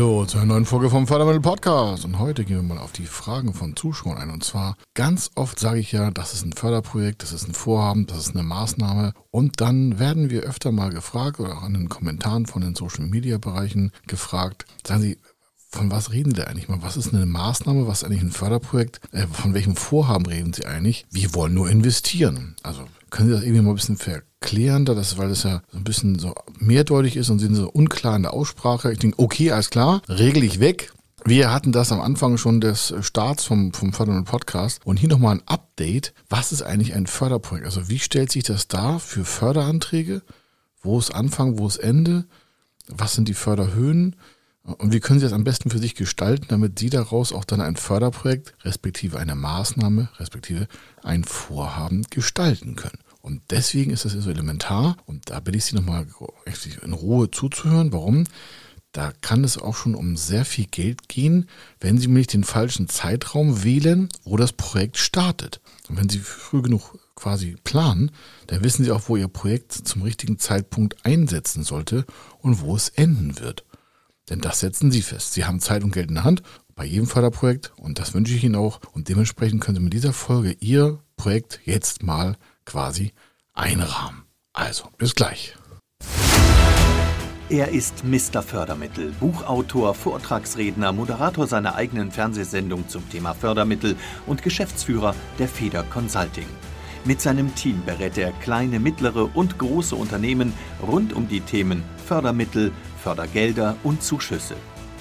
Hallo zu einer neuen Folge vom Fördermittel Podcast. Und heute gehen wir mal auf die Fragen von Zuschauern ein. Und zwar ganz oft sage ich ja, das ist ein Förderprojekt, das ist ein Vorhaben, das ist eine Maßnahme. Und dann werden wir öfter mal gefragt oder auch in den Kommentaren von den Social Media Bereichen gefragt, sagen Sie, von was reden Sie eigentlich mal? Was ist eine Maßnahme? Was ist eigentlich ein Förderprojekt? Äh, von welchem Vorhaben reden Sie eigentlich? Wir wollen nur investieren. Also können Sie das irgendwie mal ein bisschen verklärender, das, weil das ja so ein bisschen so mehrdeutig ist und sind so unklar in der Aussprache. Ich denke, okay, alles klar, regel ich weg. Wir hatten das am Anfang schon des Starts vom, vom fördernden Podcast. Und hier nochmal ein Update. Was ist eigentlich ein Förderprojekt? Also wie stellt sich das dar für Förderanträge? Wo ist Anfang, wo ist Ende? Was sind die Förderhöhen? Und wie können Sie das am besten für sich gestalten, damit Sie daraus auch dann ein Förderprojekt, respektive eine Maßnahme, respektive ein Vorhaben gestalten können? Und deswegen ist das so elementar. Und da bitte ich Sie nochmal in Ruhe zuzuhören. Warum? Da kann es auch schon um sehr viel Geld gehen, wenn Sie nämlich den falschen Zeitraum wählen, wo das Projekt startet. Und wenn Sie früh genug quasi planen, dann wissen Sie auch, wo Ihr Projekt zum richtigen Zeitpunkt einsetzen sollte und wo es enden wird. Denn das setzen Sie fest. Sie haben Zeit und Geld in der Hand bei jedem Förderprojekt und das wünsche ich Ihnen auch. Und dementsprechend können Sie mit dieser Folge Ihr Projekt jetzt mal quasi einrahmen. Also, bis gleich. Er ist Mr. Fördermittel, Buchautor, Vortragsredner, Moderator seiner eigenen Fernsehsendung zum Thema Fördermittel und Geschäftsführer der Feder Consulting. Mit seinem Team berät er kleine, mittlere und große Unternehmen rund um die Themen Fördermittel, Fördergelder und Zuschüsse.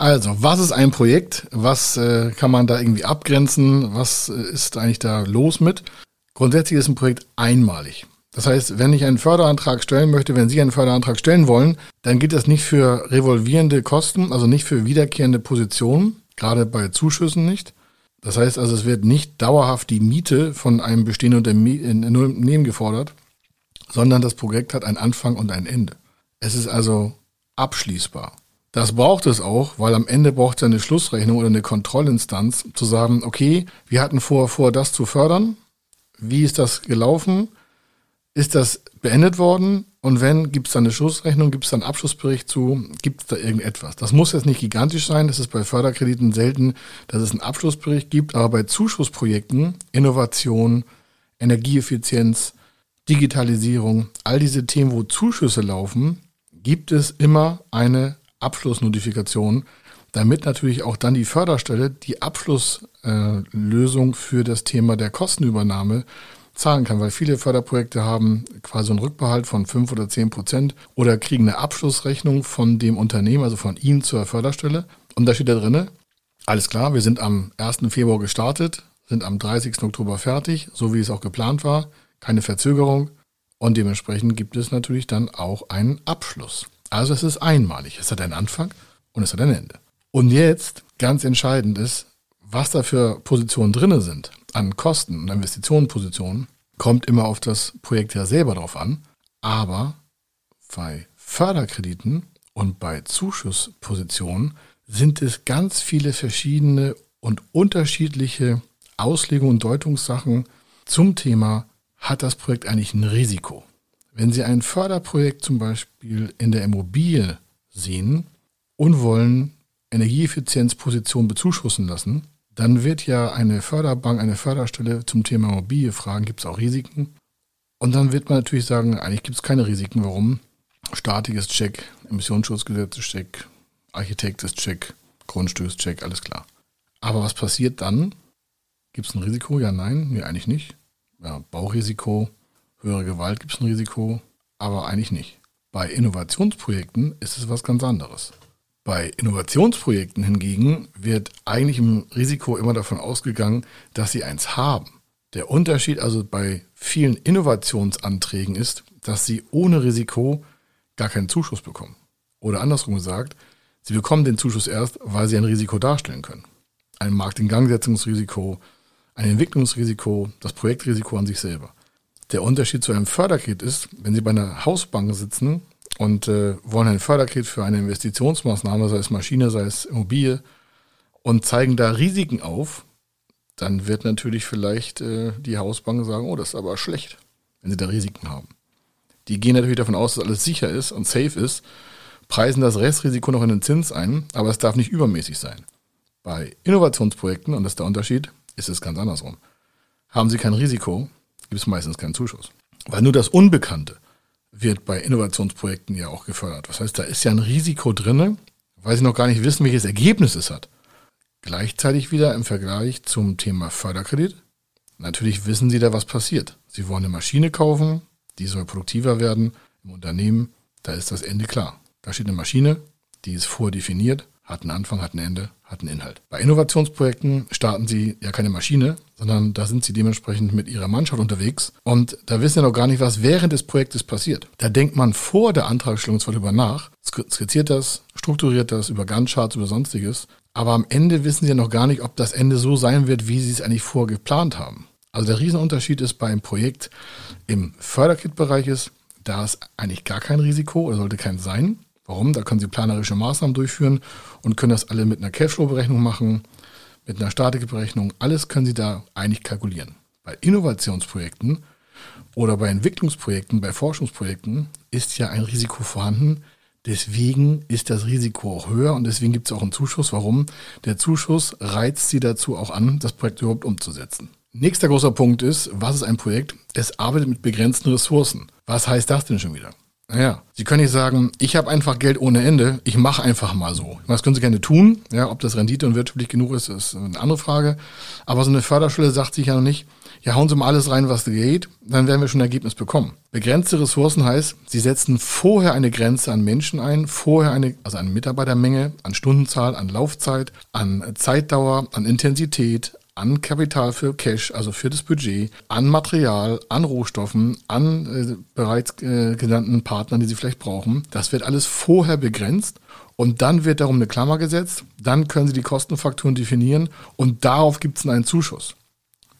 Also, was ist ein Projekt? Was äh, kann man da irgendwie abgrenzen? Was äh, ist eigentlich da los mit? Grundsätzlich ist ein Projekt einmalig. Das heißt, wenn ich einen Förderantrag stellen möchte, wenn Sie einen Förderantrag stellen wollen, dann gilt das nicht für revolvierende Kosten, also nicht für wiederkehrende Positionen, gerade bei Zuschüssen nicht. Das heißt also, es wird nicht dauerhaft die Miete von einem bestehenden Unternehmen gefordert, sondern das Projekt hat einen Anfang und ein Ende. Es ist also abschließbar. Das braucht es auch, weil am Ende braucht es eine Schlussrechnung oder eine Kontrollinstanz zu sagen, okay, wir hatten vor, vor das zu fördern. Wie ist das gelaufen? Ist das beendet worden? Und wenn, gibt es da eine Schlussrechnung, gibt es da einen Abschlussbericht zu, gibt es da irgendetwas? Das muss jetzt nicht gigantisch sein, das ist bei Förderkrediten selten, dass es einen Abschlussbericht gibt, aber bei Zuschussprojekten, Innovation, Energieeffizienz, Digitalisierung, all diese Themen, wo Zuschüsse laufen, gibt es immer eine Abschlussnotifikation, damit natürlich auch dann die Förderstelle die Abschlusslösung äh, für das Thema der Kostenübernahme zahlen kann, weil viele Förderprojekte haben quasi einen Rückbehalt von 5 oder 10 Prozent oder kriegen eine Abschlussrechnung von dem Unternehmen, also von Ihnen zur Förderstelle. Und da steht da drin, alles klar, wir sind am 1. Februar gestartet, sind am 30. Oktober fertig, so wie es auch geplant war, keine Verzögerung. Und dementsprechend gibt es natürlich dann auch einen Abschluss. Also es ist einmalig. Es hat einen Anfang und es hat ein Ende. Und jetzt, ganz entscheidend ist, was da für Positionen drin sind an Kosten und Investitionenpositionen, kommt immer auf das Projekt ja selber drauf an. Aber bei Förderkrediten und bei Zuschusspositionen sind es ganz viele verschiedene und unterschiedliche Auslegungen und Deutungssachen zum Thema, hat das Projekt eigentlich ein Risiko? Wenn Sie ein Förderprojekt zum Beispiel in der Immobilie sehen und wollen Energieeffizienzpositionen bezuschussen lassen, dann wird ja eine Förderbank, eine Förderstelle zum Thema Immobilie fragen, gibt es auch Risiken? Und dann wird man natürlich sagen, eigentlich gibt es keine Risiken. Warum? Statik ist Check, Emissionsschutzgesetz ist Check, Architekt ist Check, Grundstück ist Check, alles klar. Aber was passiert dann? Gibt es ein Risiko? Ja, nein, nee, eigentlich nicht. Ja, Baurisiko, höhere Gewalt gibt es ein Risiko, aber eigentlich nicht. Bei Innovationsprojekten ist es was ganz anderes. Bei Innovationsprojekten hingegen wird eigentlich im Risiko immer davon ausgegangen, dass sie eins haben. Der Unterschied also bei vielen Innovationsanträgen ist, dass sie ohne Risiko gar keinen Zuschuss bekommen. Oder andersrum gesagt, Sie bekommen den Zuschuss erst, weil sie ein Risiko darstellen können. Ein Marktingangsetzungsrisiko, ein Entwicklungsrisiko, das Projektrisiko an sich selber. Der Unterschied zu einem Förderkredit ist, wenn Sie bei einer Hausbank sitzen und äh, wollen ein Förderkredit für eine Investitionsmaßnahme, sei es Maschine, sei es Immobilie, und zeigen da Risiken auf, dann wird natürlich vielleicht äh, die Hausbank sagen, oh, das ist aber schlecht, wenn sie da Risiken haben. Die gehen natürlich davon aus, dass alles sicher ist und safe ist, preisen das Restrisiko noch in den Zins ein, aber es darf nicht übermäßig sein. Bei Innovationsprojekten, und das ist der Unterschied, ist es ganz andersrum. Haben sie kein Risiko, gibt es meistens keinen Zuschuss. Weil nur das Unbekannte wird bei Innovationsprojekten ja auch gefördert. Das heißt, da ist ja ein Risiko drinne, weil sie noch gar nicht wissen, welches Ergebnis es hat. Gleichzeitig wieder im Vergleich zum Thema Förderkredit. Natürlich wissen Sie da, was passiert. Sie wollen eine Maschine kaufen, die soll produktiver werden im Unternehmen. Da ist das Ende klar. Da steht eine Maschine, die ist vordefiniert, hat einen Anfang, hat ein Ende, hat einen Inhalt. Bei Innovationsprojekten starten Sie ja keine Maschine, sondern da sind Sie dementsprechend mit Ihrer Mannschaft unterwegs und da wissen Sie noch gar nicht, was während des Projektes passiert. Da denkt man vor der Antragstellung zwar drüber nach, skizziert das, strukturiert das über Gantt-Charts, über sonstiges aber am Ende wissen sie ja noch gar nicht, ob das Ende so sein wird, wie sie es eigentlich vorgeplant haben. Also der Riesenunterschied ist beim Projekt im Förderkit-Bereich ist, da ist eigentlich gar kein Risiko oder sollte kein sein. Warum? Da können Sie planerische Maßnahmen durchführen und können das alle mit einer Cashflow-Berechnung machen, mit einer Statikberechnung. Alles können Sie da eigentlich kalkulieren. Bei Innovationsprojekten oder bei Entwicklungsprojekten, bei Forschungsprojekten ist ja ein Risiko vorhanden, Deswegen ist das Risiko auch höher und deswegen gibt es auch einen Zuschuss. Warum? Der Zuschuss reizt sie dazu auch an, das Projekt überhaupt umzusetzen. Nächster großer Punkt ist, was ist ein Projekt? Es arbeitet mit begrenzten Ressourcen. Was heißt das denn schon wieder? Naja, Sie können nicht sagen, ich habe einfach Geld ohne Ende, ich mache einfach mal so. Das können Sie gerne tun. Ja, ob das Rendite und wirtschaftlich genug ist, ist eine andere Frage. Aber so eine Förderschule sagt sich ja noch nicht, ja, hauen Sie mal alles rein, was geht, dann werden wir schon ein Ergebnis bekommen. Begrenzte Ressourcen heißt, Sie setzen vorher eine Grenze an Menschen ein, vorher eine, also an Mitarbeitermenge, an Stundenzahl, an Laufzeit, an Zeitdauer, an Intensität, an Kapital für Cash, also für das Budget, an Material, an Rohstoffen, an äh, bereits äh, genannten Partnern, die Sie vielleicht brauchen. Das wird alles vorher begrenzt und dann wird darum eine Klammer gesetzt. Dann können Sie die Kostenfaktoren definieren und darauf gibt es einen Zuschuss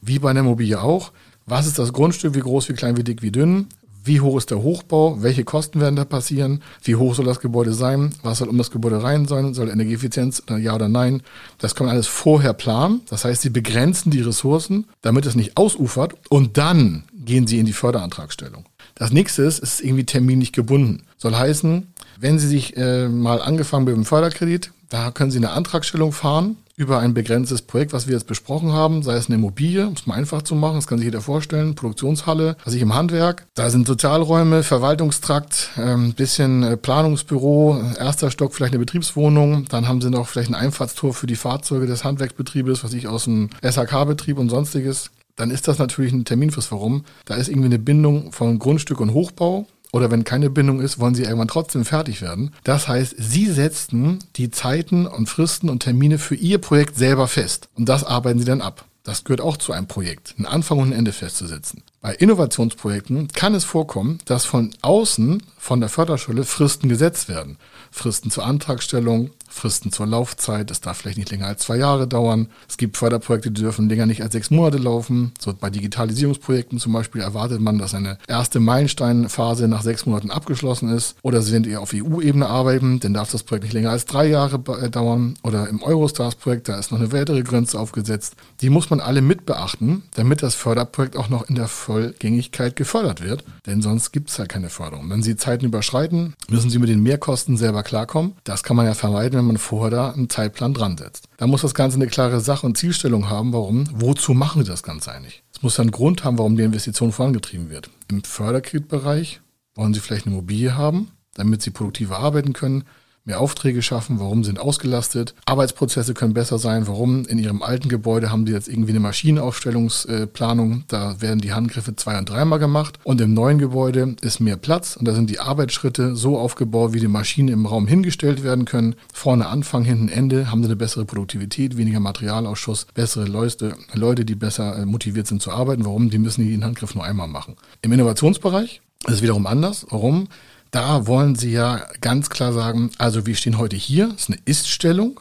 wie bei einer Immobilie auch. Was ist das Grundstück? Wie groß, wie klein, wie dick, wie dünn? Wie hoch ist der Hochbau? Welche Kosten werden da passieren? Wie hoch soll das Gebäude sein? Was soll um das Gebäude rein sein? Soll Energieeffizienz ja oder nein? Das kann man alles vorher planen. Das heißt, sie begrenzen die Ressourcen, damit es nicht ausufert. Und dann gehen sie in die Förderantragstellung. Das nächste ist, ist irgendwie terminlich gebunden. Soll heißen, wenn Sie sich äh, mal angefangen mit dem Förderkredit, da können Sie eine Antragstellung fahren über ein begrenztes Projekt, was wir jetzt besprochen haben, sei es eine Immobilie, um es mal einfach zu machen, das kann sich jeder vorstellen, Produktionshalle, also ich im Handwerk. Da sind Sozialräume, Verwaltungstrakt, ein ähm, bisschen äh, Planungsbüro, erster Stock vielleicht eine Betriebswohnung, dann haben sie noch vielleicht ein Einfahrtstor für die Fahrzeuge des Handwerksbetriebes, was ich aus dem SHK-Betrieb und sonstiges. Dann ist das natürlich ein Terminfrist. Warum? Da ist irgendwie eine Bindung von Grundstück und Hochbau oder wenn keine Bindung ist, wollen sie irgendwann trotzdem fertig werden. Das heißt, sie setzen die Zeiten und Fristen und Termine für ihr Projekt selber fest. Und das arbeiten sie dann ab. Das gehört auch zu einem Projekt, einen Anfang und ein Ende festzusetzen. Bei Innovationsprojekten kann es vorkommen, dass von außen, von der Förderschule, Fristen gesetzt werden. Fristen zur Antragstellung, Fristen zur Laufzeit. Es darf vielleicht nicht länger als zwei Jahre dauern. Es gibt Förderprojekte, die dürfen länger nicht als sechs Monate laufen. So bei Digitalisierungsprojekten zum Beispiel erwartet man, dass eine erste Meilensteinphase nach sechs Monaten abgeschlossen ist. Oder Sie sind eher auf EU-Ebene arbeiten, dann darf das Projekt nicht länger als drei Jahre äh, dauern. Oder im Eurostars-Projekt, da ist noch eine weitere Grenze aufgesetzt. Die muss man alle mit beachten, damit das Förderprojekt auch noch in der Vollgängigkeit gefördert wird. Denn sonst gibt es ja keine Förderung. Wenn Sie Zeiten überschreiten, müssen Sie mit den Mehrkosten selber klarkommen. Das kann man ja vermeiden, wenn man vorher da einen Zeitplan dran setzt. Da muss das Ganze eine klare Sach- und Zielstellung haben, warum, wozu machen wir das Ganze eigentlich? Es muss einen Grund haben, warum die Investition vorangetrieben wird. Im Förderkreditbereich wollen Sie vielleicht eine Immobilie haben, damit Sie produktiver arbeiten können mehr Aufträge schaffen, warum sind ausgelastet, Arbeitsprozesse können besser sein, warum in ihrem alten Gebäude haben die jetzt irgendwie eine Maschinenaufstellungsplanung, da werden die Handgriffe zwei- und dreimal gemacht und im neuen Gebäude ist mehr Platz und da sind die Arbeitsschritte so aufgebaut, wie die Maschinen im Raum hingestellt werden können. Vorne Anfang, hinten Ende haben sie eine bessere Produktivität, weniger Materialausschuss, bessere Leute, Leute, die besser äh, motiviert sind zu arbeiten. Warum? Die müssen den Handgriff nur einmal machen. Im Innovationsbereich ist es wiederum anders. Warum? Da wollen Sie ja ganz klar sagen, also wir stehen heute hier, ist eine Ist-Stellung.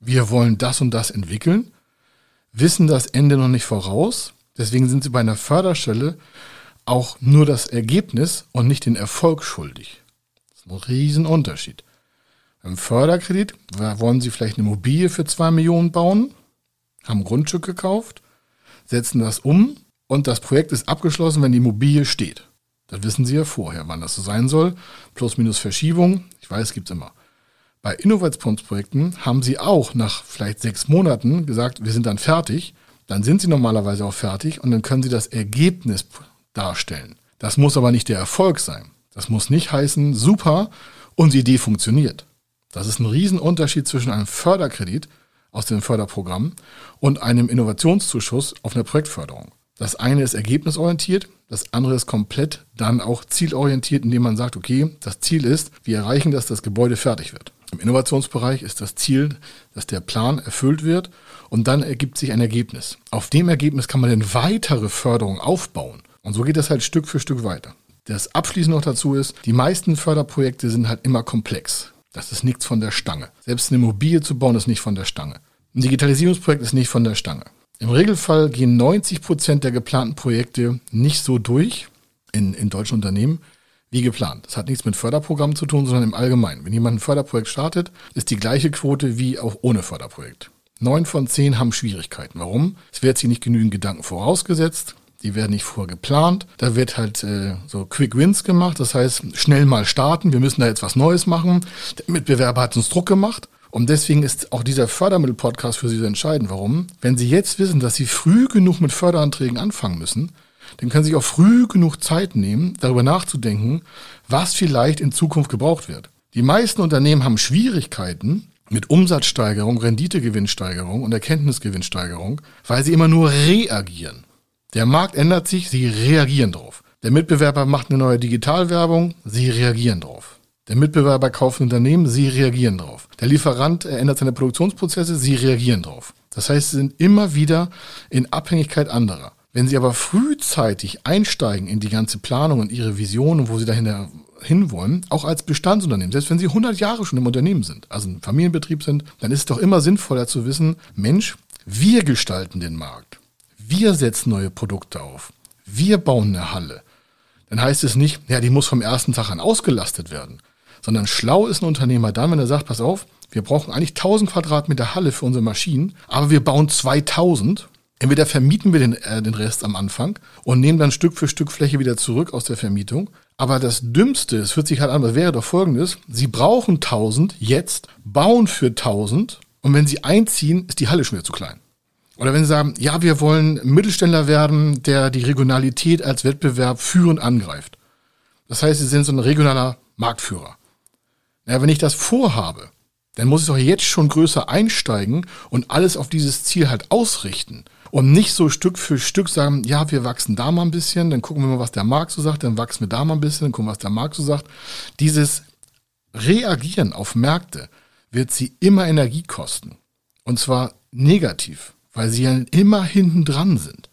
Wir wollen das und das entwickeln, wissen das Ende noch nicht voraus. Deswegen sind Sie bei einer Förderstelle auch nur das Ergebnis und nicht den Erfolg schuldig. Das ist ein Riesenunterschied. Beim Förderkredit wollen Sie vielleicht eine Immobilie für zwei Millionen bauen, haben ein Grundstück gekauft, setzen das um und das Projekt ist abgeschlossen, wenn die Immobilie steht. Das wissen Sie ja vorher, wann das so sein soll. Plus, minus Verschiebung. Ich weiß, gibt es immer. Bei Innovationsprojekten haben Sie auch nach vielleicht sechs Monaten gesagt, wir sind dann fertig. Dann sind Sie normalerweise auch fertig und dann können Sie das Ergebnis darstellen. Das muss aber nicht der Erfolg sein. Das muss nicht heißen, super, unsere Idee funktioniert. Das ist ein Riesenunterschied zwischen einem Förderkredit aus dem Förderprogramm und einem Innovationszuschuss auf einer Projektförderung. Das eine ist ergebnisorientiert, das andere ist komplett dann auch zielorientiert, indem man sagt, okay, das Ziel ist, wir erreichen, dass das Gebäude fertig wird. Im Innovationsbereich ist das Ziel, dass der Plan erfüllt wird und dann ergibt sich ein Ergebnis. Auf dem Ergebnis kann man dann weitere Förderung aufbauen. Und so geht das halt Stück für Stück weiter. Das Abschließend noch dazu ist, die meisten Förderprojekte sind halt immer komplex. Das ist nichts von der Stange. Selbst eine Immobilie zu bauen ist nicht von der Stange. Ein Digitalisierungsprojekt ist nicht von der Stange. Im Regelfall gehen 90 Prozent der geplanten Projekte nicht so durch in, in deutschen Unternehmen wie geplant. Das hat nichts mit Förderprogrammen zu tun, sondern im Allgemeinen. Wenn jemand ein Förderprojekt startet, ist die gleiche Quote wie auch ohne Förderprojekt. Neun von zehn haben Schwierigkeiten. Warum? Es wird sich nicht genügend Gedanken vorausgesetzt. Die werden nicht vorher geplant. Da wird halt äh, so Quick Wins gemacht. Das heißt, schnell mal starten. Wir müssen da jetzt was Neues machen. Der Mitbewerber hat uns Druck gemacht. Und deswegen ist auch dieser Fördermittel-Podcast für Sie so entscheidend. Warum? Wenn Sie jetzt wissen, dass Sie früh genug mit Förderanträgen anfangen müssen, dann können Sie sich auch früh genug Zeit nehmen, darüber nachzudenken, was vielleicht in Zukunft gebraucht wird. Die meisten Unternehmen haben Schwierigkeiten mit Umsatzsteigerung, Renditegewinnsteigerung und Erkenntnisgewinnsteigerung, weil sie immer nur reagieren. Der Markt ändert sich, sie reagieren drauf. Der Mitbewerber macht eine neue Digitalwerbung, sie reagieren drauf. Der Mitbewerber kauft ein Unternehmen, sie reagieren drauf. Der Lieferant ändert seine Produktionsprozesse, sie reagieren drauf. Das heißt, sie sind immer wieder in Abhängigkeit anderer. Wenn Sie aber frühzeitig einsteigen in die ganze Planung und Ihre Vision und wo Sie dahinter hinwollen, auch als Bestandsunternehmen, selbst wenn Sie 100 Jahre schon im Unternehmen sind, also ein Familienbetrieb sind, dann ist es doch immer sinnvoller zu wissen, Mensch, wir gestalten den Markt. Wir setzen neue Produkte auf. Wir bauen eine Halle. Dann heißt es nicht, ja, die muss vom ersten Tag an ausgelastet werden sondern schlau ist ein Unternehmer dann, wenn er sagt, pass auf, wir brauchen eigentlich 1000 Quadratmeter Halle für unsere Maschinen, aber wir bauen 2000. Entweder vermieten wir den, äh, den Rest am Anfang und nehmen dann Stück für Stück Fläche wieder zurück aus der Vermietung. Aber das Dümmste, es hört sich halt an, was wäre doch folgendes, Sie brauchen 1000 jetzt, bauen für 1000 und wenn Sie einziehen, ist die Halle schon wieder zu klein. Oder wenn Sie sagen, ja, wir wollen Mittelständler werden, der die Regionalität als Wettbewerb führend angreift. Das heißt, Sie sind so ein regionaler Marktführer. Ja, wenn ich das vorhabe, dann muss ich doch jetzt schon größer einsteigen und alles auf dieses Ziel halt ausrichten. Und nicht so Stück für Stück sagen, ja, wir wachsen da mal ein bisschen, dann gucken wir mal, was der Markt so sagt, dann wachsen wir da mal ein bisschen, dann gucken wir, was der Markt so sagt. Dieses Reagieren auf Märkte wird sie immer Energie kosten. Und zwar negativ, weil sie ja immer hinten dran sind.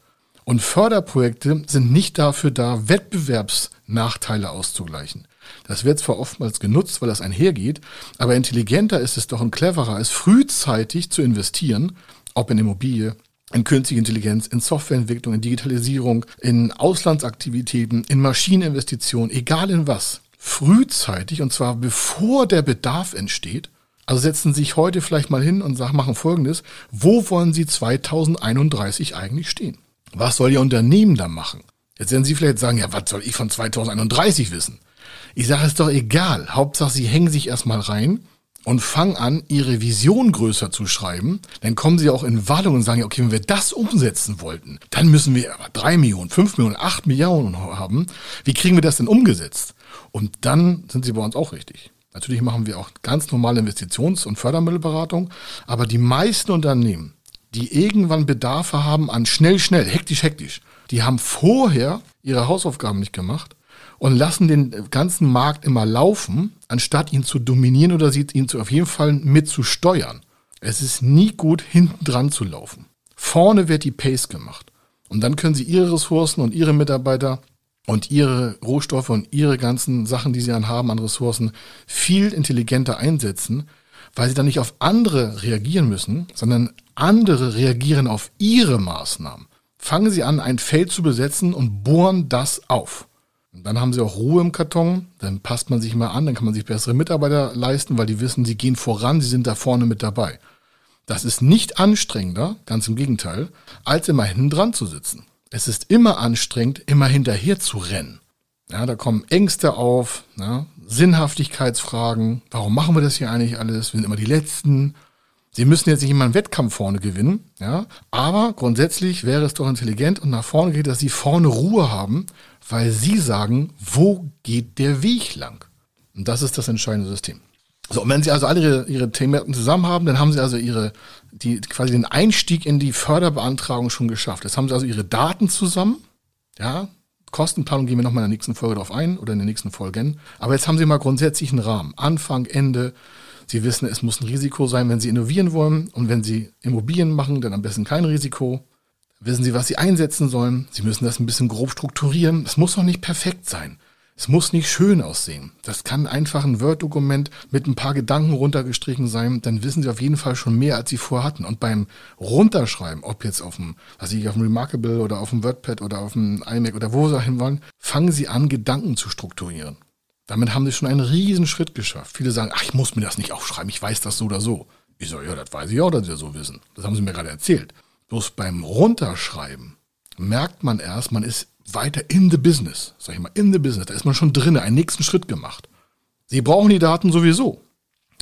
Und Förderprojekte sind nicht dafür da, Wettbewerbsnachteile auszugleichen. Das wird zwar oftmals genutzt, weil das einhergeht, aber intelligenter ist es doch und cleverer, es frühzeitig zu investieren, ob in Immobilie, in künstliche Intelligenz, in Softwareentwicklung, in Digitalisierung, in Auslandsaktivitäten, in Maschineninvestitionen, egal in was. Frühzeitig und zwar bevor der Bedarf entsteht. Also setzen Sie sich heute vielleicht mal hin und sagen, machen Folgendes. Wo wollen Sie 2031 eigentlich stehen? Was soll Ihr Unternehmen da machen? Jetzt werden Sie vielleicht sagen, ja, was soll ich von 2031 wissen? Ich sage, es doch egal. Hauptsache, Sie hängen sich erstmal rein und fangen an, Ihre Vision größer zu schreiben. Dann kommen Sie auch in Wallung und sagen, okay, wenn wir das umsetzen wollten, dann müssen wir aber drei Millionen, fünf Millionen, acht Millionen haben. Wie kriegen wir das denn umgesetzt? Und dann sind Sie bei uns auch richtig. Natürlich machen wir auch ganz normale Investitions- und Fördermittelberatung, aber die meisten Unternehmen, die irgendwann Bedarfe haben an schnell, schnell, hektisch, hektisch, die haben vorher ihre Hausaufgaben nicht gemacht und lassen den ganzen Markt immer laufen, anstatt ihn zu dominieren oder ihn zu, auf jeden Fall mit zu steuern. Es ist nie gut, hinten dran zu laufen. Vorne wird die Pace gemacht. Und dann können Sie Ihre Ressourcen und Ihre Mitarbeiter und ihre Rohstoffe und ihre ganzen Sachen, die sie dann haben an Ressourcen, viel intelligenter einsetzen, weil sie dann nicht auf andere reagieren müssen, sondern andere reagieren auf ihre Maßnahmen. Fangen sie an, ein Feld zu besetzen und bohren das auf. Und dann haben sie auch Ruhe im Karton, dann passt man sich mal an, dann kann man sich bessere Mitarbeiter leisten, weil die wissen, sie gehen voran, sie sind da vorne mit dabei. Das ist nicht anstrengender, ganz im Gegenteil, als immer hinten dran zu sitzen. Es ist immer anstrengend, immer hinterher zu rennen. Ja, da kommen Ängste auf, ja, Sinnhaftigkeitsfragen. Warum machen wir das hier eigentlich alles? Wir sind immer die Letzten. Sie müssen jetzt nicht immer einen Wettkampf vorne gewinnen, ja. Aber grundsätzlich wäre es doch intelligent und nach vorne geht, dass Sie vorne Ruhe haben, weil Sie sagen, wo geht der Weg lang? Und das ist das entscheidende System. So, und wenn Sie also alle Ihre, ihre Themen zusammen haben, dann haben Sie also Ihre, die, quasi den Einstieg in die Förderbeantragung schon geschafft. Jetzt haben Sie also Ihre Daten zusammen, ja. Kostenplanung gehen wir nochmal in der nächsten Folge drauf ein oder in den nächsten Folgen. Aber jetzt haben Sie mal grundsätzlich einen Rahmen. Anfang, Ende. Sie wissen, es muss ein Risiko sein, wenn Sie innovieren wollen. Und wenn Sie Immobilien machen, dann am besten kein Risiko. Wissen Sie, was Sie einsetzen sollen. Sie müssen das ein bisschen grob strukturieren. Es muss noch nicht perfekt sein. Es muss nicht schön aussehen. Das kann einfach ein Word-Dokument mit ein paar Gedanken runtergestrichen sein. Dann wissen Sie auf jeden Fall schon mehr, als Sie vorher hatten. Und beim Runterschreiben, ob jetzt auf dem, was ich auf dem Remarkable oder auf dem WordPad oder auf dem iMac oder wo Sie hin wollen, fangen Sie an, Gedanken zu strukturieren. Damit haben Sie schon einen riesen Schritt geschafft. Viele sagen, ach, ich muss mir das nicht aufschreiben, ich weiß das so oder so. Ich so, ja, das weiß ich auch, dass Sie das so wissen. Das haben Sie mir gerade erzählt. Bloß beim Runterschreiben merkt man erst, man ist weiter in the business, sag ich mal, in the business, da ist man schon drin, einen nächsten Schritt gemacht. Sie brauchen die Daten sowieso.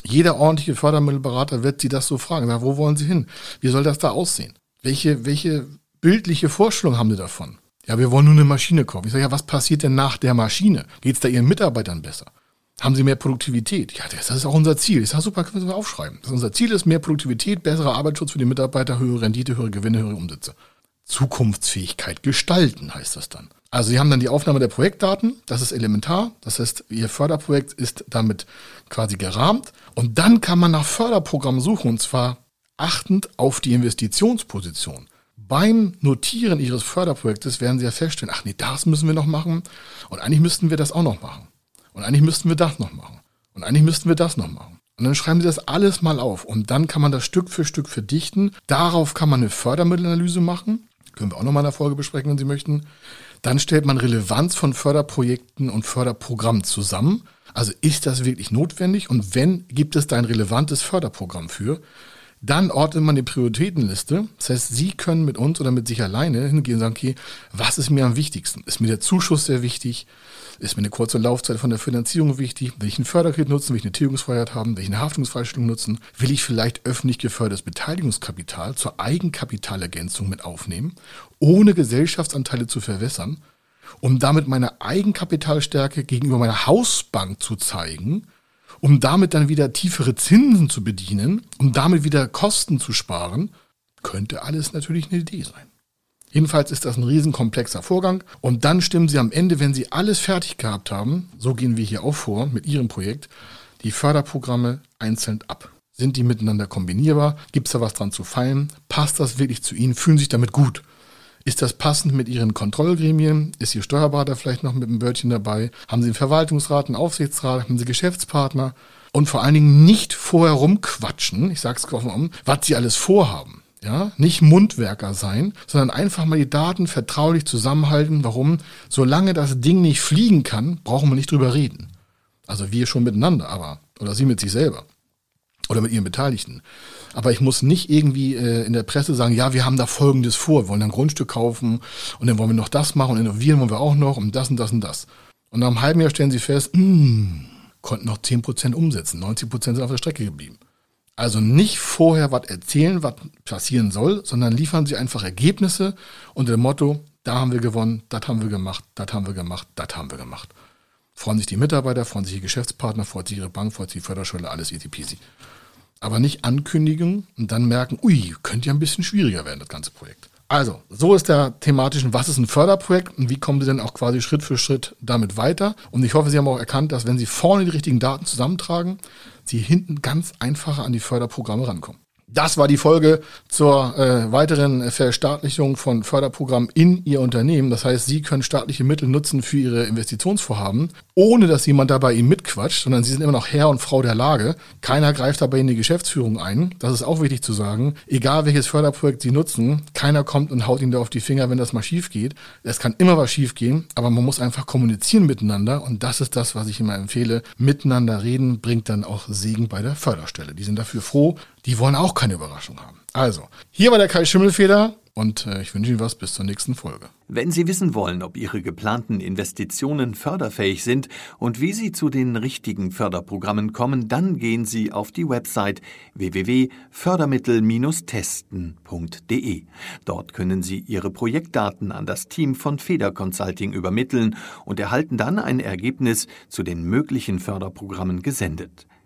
Jeder ordentliche Fördermittelberater wird Sie das so fragen. Sag, wo wollen Sie hin? Wie soll das da aussehen? Welche, welche bildliche Vorstellung haben Sie davon? Ja, wir wollen nur eine Maschine kaufen. Ich sage, ja, was passiert denn nach der Maschine? Geht es da Ihren Mitarbeitern besser? Haben Sie mehr Produktivität? Ja, das ist auch unser Ziel. Ich sage, super, können wir aufschreiben. unser Ziel ist mehr Produktivität, besserer Arbeitsschutz für die Mitarbeiter, höhere Rendite, höhere Gewinne, höhere Umsätze. Zukunftsfähigkeit gestalten, heißt das dann. Also Sie haben dann die Aufnahme der Projektdaten, das ist elementar, das heißt, Ihr Förderprojekt ist damit quasi gerahmt und dann kann man nach Förderprogrammen suchen und zwar achtend auf die Investitionsposition. Beim Notieren Ihres Förderprojektes werden Sie ja feststellen, ach nee, das müssen wir noch machen und eigentlich müssten wir das auch noch machen und eigentlich müssten wir das noch machen und eigentlich müssten wir das noch machen. Und dann schreiben Sie das alles mal auf und dann kann man das Stück für Stück verdichten. Darauf kann man eine Fördermittelanalyse machen können wir auch nochmal in der Folge besprechen, wenn Sie möchten. Dann stellt man Relevanz von Förderprojekten und Förderprogrammen zusammen. Also ist das wirklich notwendig? Und wenn, gibt es da ein relevantes Förderprogramm für? Dann ordnet man die Prioritätenliste. Das heißt, Sie können mit uns oder mit sich alleine hingehen und sagen, okay, was ist mir am wichtigsten? Ist mir der Zuschuss sehr wichtig? Ist mir eine kurze Laufzeit von der Finanzierung wichtig? Will ich einen Förderkredit nutzen? Will ich eine Tilgungsfreiheit haben? Will ich eine Haftungsfreistellung nutzen? Will ich vielleicht öffentlich gefördertes Beteiligungskapital zur Eigenkapitalergänzung mit aufnehmen, ohne Gesellschaftsanteile zu verwässern, um damit meine Eigenkapitalstärke gegenüber meiner Hausbank zu zeigen, um damit dann wieder tiefere Zinsen zu bedienen, um damit wieder Kosten zu sparen, könnte alles natürlich eine Idee sein. Jedenfalls ist das ein riesenkomplexer Vorgang. Und dann stimmen Sie am Ende, wenn Sie alles fertig gehabt haben, so gehen wir hier auch vor mit Ihrem Projekt, die Förderprogramme einzeln ab. Sind die miteinander kombinierbar? Gibt es da was dran zu feilen? Passt das wirklich zu Ihnen? Fühlen Sie sich damit gut? Ist das passend mit Ihren Kontrollgremien? Ist Ihr Steuerberater vielleicht noch mit einem Wörtchen dabei? Haben Sie einen Verwaltungsrat, einen Aufsichtsrat? Haben Sie Geschäftspartner? Und vor allen Dingen nicht vorher rumquatschen, ich sage es offen, was Sie alles vorhaben. Ja, nicht Mundwerker sein, sondern einfach mal die Daten vertraulich zusammenhalten. Warum? Solange das Ding nicht fliegen kann, brauchen wir nicht drüber reden. Also wir schon miteinander, aber, oder Sie mit sich selber. Oder mit Ihren Beteiligten. Aber ich muss nicht irgendwie äh, in der Presse sagen, ja, wir haben da Folgendes vor, wir wollen ein Grundstück kaufen und dann wollen wir noch das machen und innovieren wollen wir auch noch und das und das und das. Und nach einem halben Jahr stellen Sie fest, mh, hm, konnten noch 10% umsetzen, 90% sind auf der Strecke geblieben. Also nicht vorher was erzählen, was passieren soll, sondern liefern Sie einfach Ergebnisse unter dem Motto, da haben wir gewonnen, das haben wir gemacht, das haben wir gemacht, das haben wir gemacht. Freuen sich die Mitarbeiter, freuen sich die Geschäftspartner, freut sich ihre Bank, freut sich die Förderschule, alles easy peasy. Aber nicht ankündigen und dann merken, ui, könnte ja ein bisschen schwieriger werden, das ganze Projekt. Also, so ist der thematischen, was ist ein Förderprojekt und wie kommen Sie denn auch quasi Schritt für Schritt damit weiter? Und ich hoffe, Sie haben auch erkannt, dass wenn Sie vorne die richtigen Daten zusammentragen, Sie hinten ganz einfacher an die Förderprogramme rankommen. Das war die Folge zur äh, weiteren Verstaatlichung von Förderprogrammen in Ihr Unternehmen. Das heißt, Sie können staatliche Mittel nutzen für Ihre Investitionsvorhaben, ohne dass jemand dabei Ihnen mitquatscht, sondern Sie sind immer noch Herr und Frau der Lage. Keiner greift dabei in die Geschäftsführung ein. Das ist auch wichtig zu sagen. Egal welches Förderprojekt Sie nutzen, keiner kommt und haut Ihnen da auf die Finger, wenn das mal schief geht. Es kann immer was schief gehen, aber man muss einfach kommunizieren miteinander und das ist das, was ich immer empfehle. Miteinander reden bringt dann auch Segen bei der Förderstelle. Die sind dafür froh, die wollen auch keine Überraschung haben. Also, hier war der Kai Schimmelfeder und äh, ich wünsche Ihnen was bis zur nächsten Folge. Wenn Sie wissen wollen, ob Ihre geplanten Investitionen förderfähig sind und wie Sie zu den richtigen Förderprogrammen kommen, dann gehen Sie auf die Website www.fördermittel-testen.de. Dort können Sie Ihre Projektdaten an das Team von Feder Consulting übermitteln und erhalten dann ein Ergebnis zu den möglichen Förderprogrammen gesendet.